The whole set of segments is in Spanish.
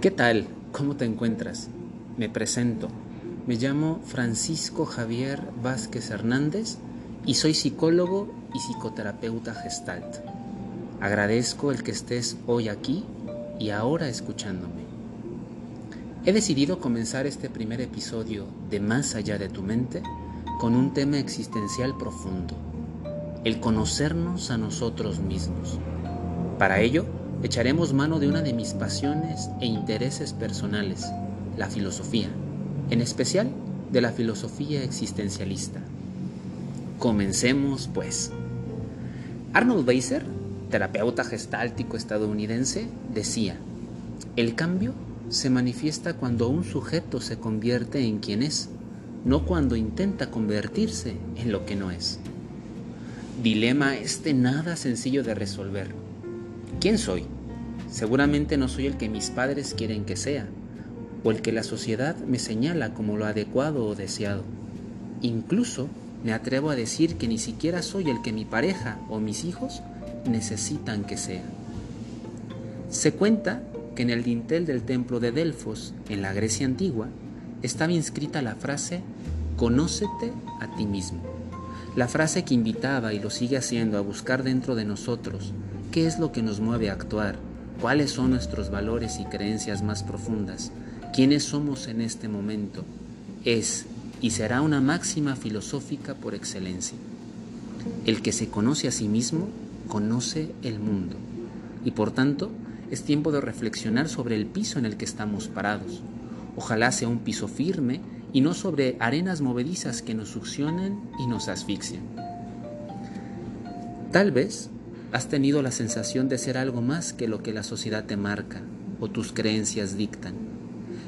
¿Qué tal? ¿Cómo te encuentras? Me presento. Me llamo Francisco Javier Vázquez Hernández y soy psicólogo y psicoterapeuta gestalt. Agradezco el que estés hoy aquí y ahora escuchándome. He decidido comenzar este primer episodio de Más allá de tu mente con un tema existencial profundo, el conocernos a nosotros mismos. Para ello, echaremos mano de una de mis pasiones e intereses personales, la filosofía, en especial de la filosofía existencialista. Comencemos, pues. Arnold Weiser, terapeuta gestáltico estadounidense, decía, el cambio se manifiesta cuando un sujeto se convierte en quien es, no cuando intenta convertirse en lo que no es. Dilema este nada sencillo de resolver ¿Quién soy? Seguramente no soy el que mis padres quieren que sea, o el que la sociedad me señala como lo adecuado o deseado. Incluso me atrevo a decir que ni siquiera soy el que mi pareja o mis hijos necesitan que sea. Se cuenta que en el dintel del templo de Delfos, en la Grecia antigua, estaba inscrita la frase Conócete a ti mismo. La frase que invitaba y lo sigue haciendo a buscar dentro de nosotros ¿Qué es lo que nos mueve a actuar? ¿Cuáles son nuestros valores y creencias más profundas? ¿Quiénes somos en este momento? Es y será una máxima filosófica por excelencia. El que se conoce a sí mismo, conoce el mundo. Y por tanto, es tiempo de reflexionar sobre el piso en el que estamos parados. Ojalá sea un piso firme y no sobre arenas movedizas que nos succionen y nos asfixian. Tal vez ¿Has tenido la sensación de ser algo más que lo que la sociedad te marca o tus creencias dictan?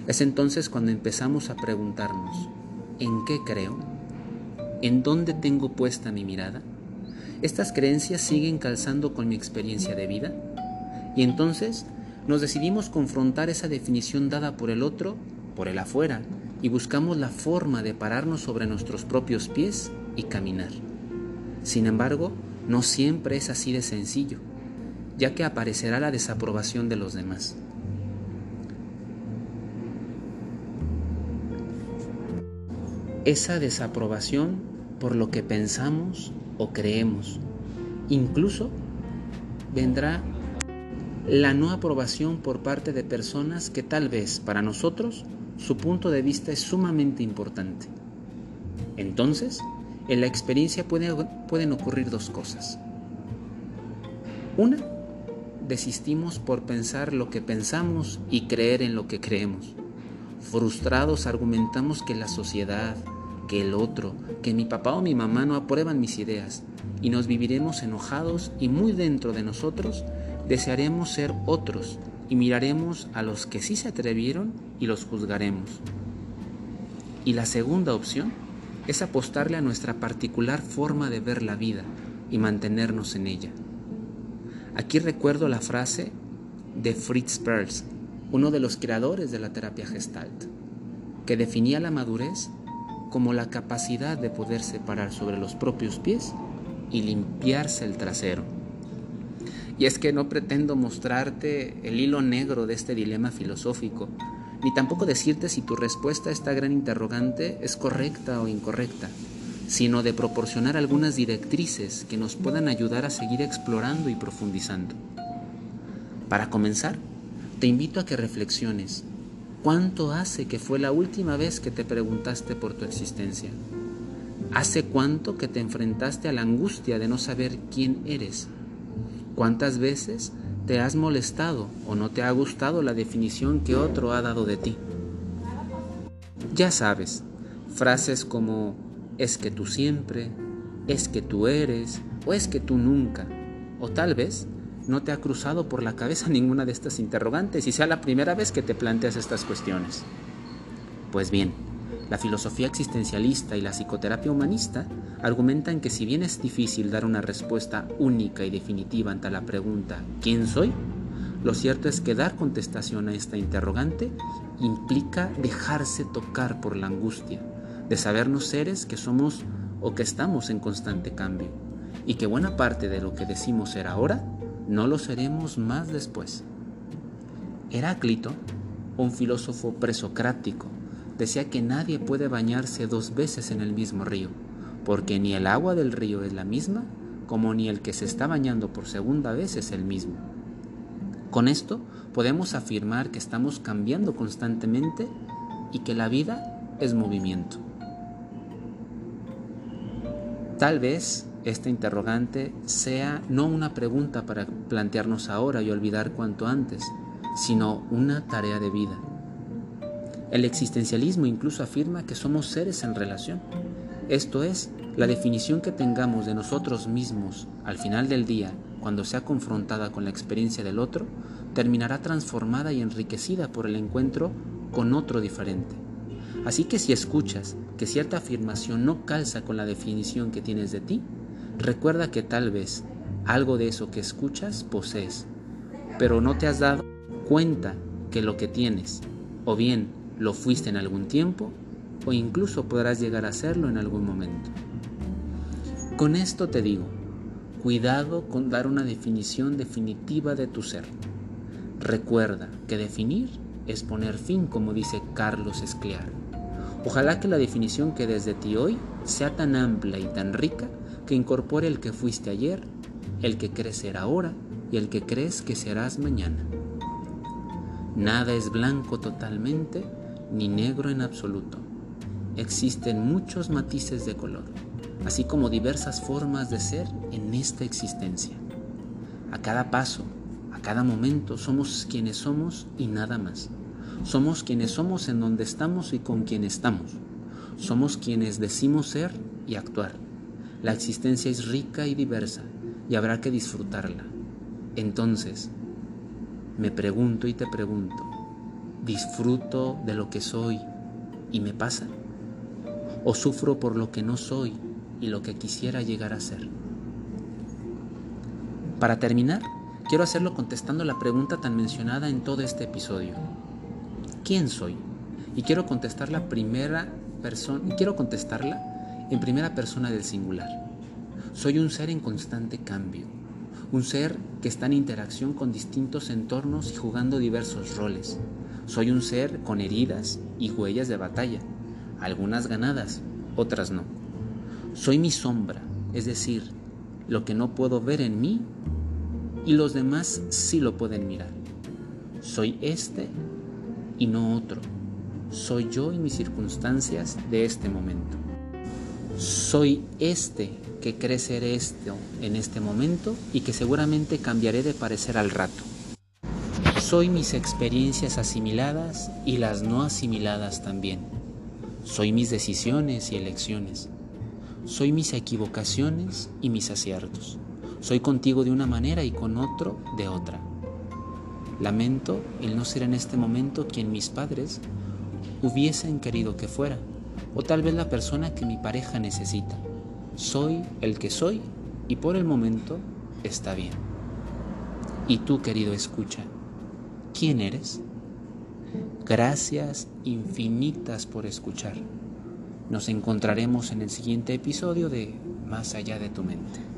Es entonces cuando empezamos a preguntarnos, ¿en qué creo? ¿En dónde tengo puesta mi mirada? ¿Estas creencias siguen calzando con mi experiencia de vida? Y entonces nos decidimos confrontar esa definición dada por el otro, por el afuera, y buscamos la forma de pararnos sobre nuestros propios pies y caminar. Sin embargo, no siempre es así de sencillo, ya que aparecerá la desaprobación de los demás. Esa desaprobación por lo que pensamos o creemos. Incluso vendrá la no aprobación por parte de personas que tal vez para nosotros su punto de vista es sumamente importante. Entonces, en la experiencia pueden ocurrir dos cosas. Una, desistimos por pensar lo que pensamos y creer en lo que creemos. Frustrados argumentamos que la sociedad, que el otro, que mi papá o mi mamá no aprueban mis ideas y nos viviremos enojados y muy dentro de nosotros desearemos ser otros y miraremos a los que sí se atrevieron y los juzgaremos. Y la segunda opción es apostarle a nuestra particular forma de ver la vida y mantenernos en ella. Aquí recuerdo la frase de Fritz Perls, uno de los creadores de la terapia gestalt, que definía la madurez como la capacidad de poderse parar sobre los propios pies y limpiarse el trasero. Y es que no pretendo mostrarte el hilo negro de este dilema filosófico, ni tampoco decirte si tu respuesta a esta gran interrogante es correcta o incorrecta, sino de proporcionar algunas directrices que nos puedan ayudar a seguir explorando y profundizando. Para comenzar, te invito a que reflexiones. ¿Cuánto hace que fue la última vez que te preguntaste por tu existencia? ¿Hace cuánto que te enfrentaste a la angustia de no saber quién eres? ¿Cuántas veces ¿Te has molestado o no te ha gustado la definición que otro ha dado de ti? Ya sabes, frases como es que tú siempre, es que tú eres o es que tú nunca, o tal vez no te ha cruzado por la cabeza ninguna de estas interrogantes y sea la primera vez que te planteas estas cuestiones. Pues bien, la filosofía existencialista y la psicoterapia humanista argumentan que si bien es difícil dar una respuesta única y definitiva ante la pregunta ¿quién soy? Lo cierto es que dar contestación a esta interrogante implica dejarse tocar por la angustia de sabernos seres que somos o que estamos en constante cambio y que buena parte de lo que decimos ser ahora no lo seremos más después. Heráclito un filósofo presocrático decía que nadie puede bañarse dos veces en el mismo río, porque ni el agua del río es la misma, como ni el que se está bañando por segunda vez es el mismo. Con esto podemos afirmar que estamos cambiando constantemente y que la vida es movimiento. Tal vez esta interrogante sea no una pregunta para plantearnos ahora y olvidar cuanto antes, sino una tarea de vida. El existencialismo incluso afirma que somos seres en relación. Esto es, la definición que tengamos de nosotros mismos al final del día, cuando sea confrontada con la experiencia del otro, terminará transformada y enriquecida por el encuentro con otro diferente. Así que si escuchas que cierta afirmación no calza con la definición que tienes de ti, recuerda que tal vez algo de eso que escuchas posees, pero no te has dado cuenta que lo que tienes, o bien lo fuiste en algún tiempo, o incluso podrás llegar a hacerlo en algún momento. Con esto te digo, cuidado con dar una definición definitiva de tu ser. Recuerda que definir es poner fin, como dice Carlos Escliar. Ojalá que la definición que desde ti hoy sea tan amplia y tan rica que incorpore el que fuiste ayer, el que crees ser ahora y el que crees que serás mañana. Nada es blanco totalmente ni negro en absoluto. Existen muchos matices de color, así como diversas formas de ser en esta existencia. A cada paso, a cada momento somos quienes somos y nada más. Somos quienes somos en donde estamos y con quien estamos. Somos quienes decimos ser y actuar. La existencia es rica y diversa y habrá que disfrutarla. Entonces, me pregunto y te pregunto, ¿disfruto de lo que soy y me pasa? ¿O sufro por lo que no soy y lo que quisiera llegar a ser? Para terminar, quiero hacerlo contestando la pregunta tan mencionada en todo este episodio. ¿Quién soy? Y quiero contestar primera persona, quiero contestarla en primera persona del singular. Soy un ser en constante cambio, un ser que está en interacción con distintos entornos y jugando diversos roles. Soy un ser con heridas y huellas de batalla, algunas ganadas, otras no. Soy mi sombra, es decir, lo que no puedo ver en mí y los demás sí lo pueden mirar. Soy este y no otro. Soy yo y mis circunstancias de este momento. Soy este que cree ser esto en este momento y que seguramente cambiaré de parecer al rato. Soy mis experiencias asimiladas y las no asimiladas también. Soy mis decisiones y elecciones. Soy mis equivocaciones y mis aciertos. Soy contigo de una manera y con otro de otra. Lamento el no ser en este momento quien mis padres hubiesen querido que fuera o tal vez la persona que mi pareja necesita. Soy el que soy y por el momento está bien. Y tú, querido escucha, ¿quién eres? Gracias infinitas por escuchar. Nos encontraremos en el siguiente episodio de Más allá de tu mente.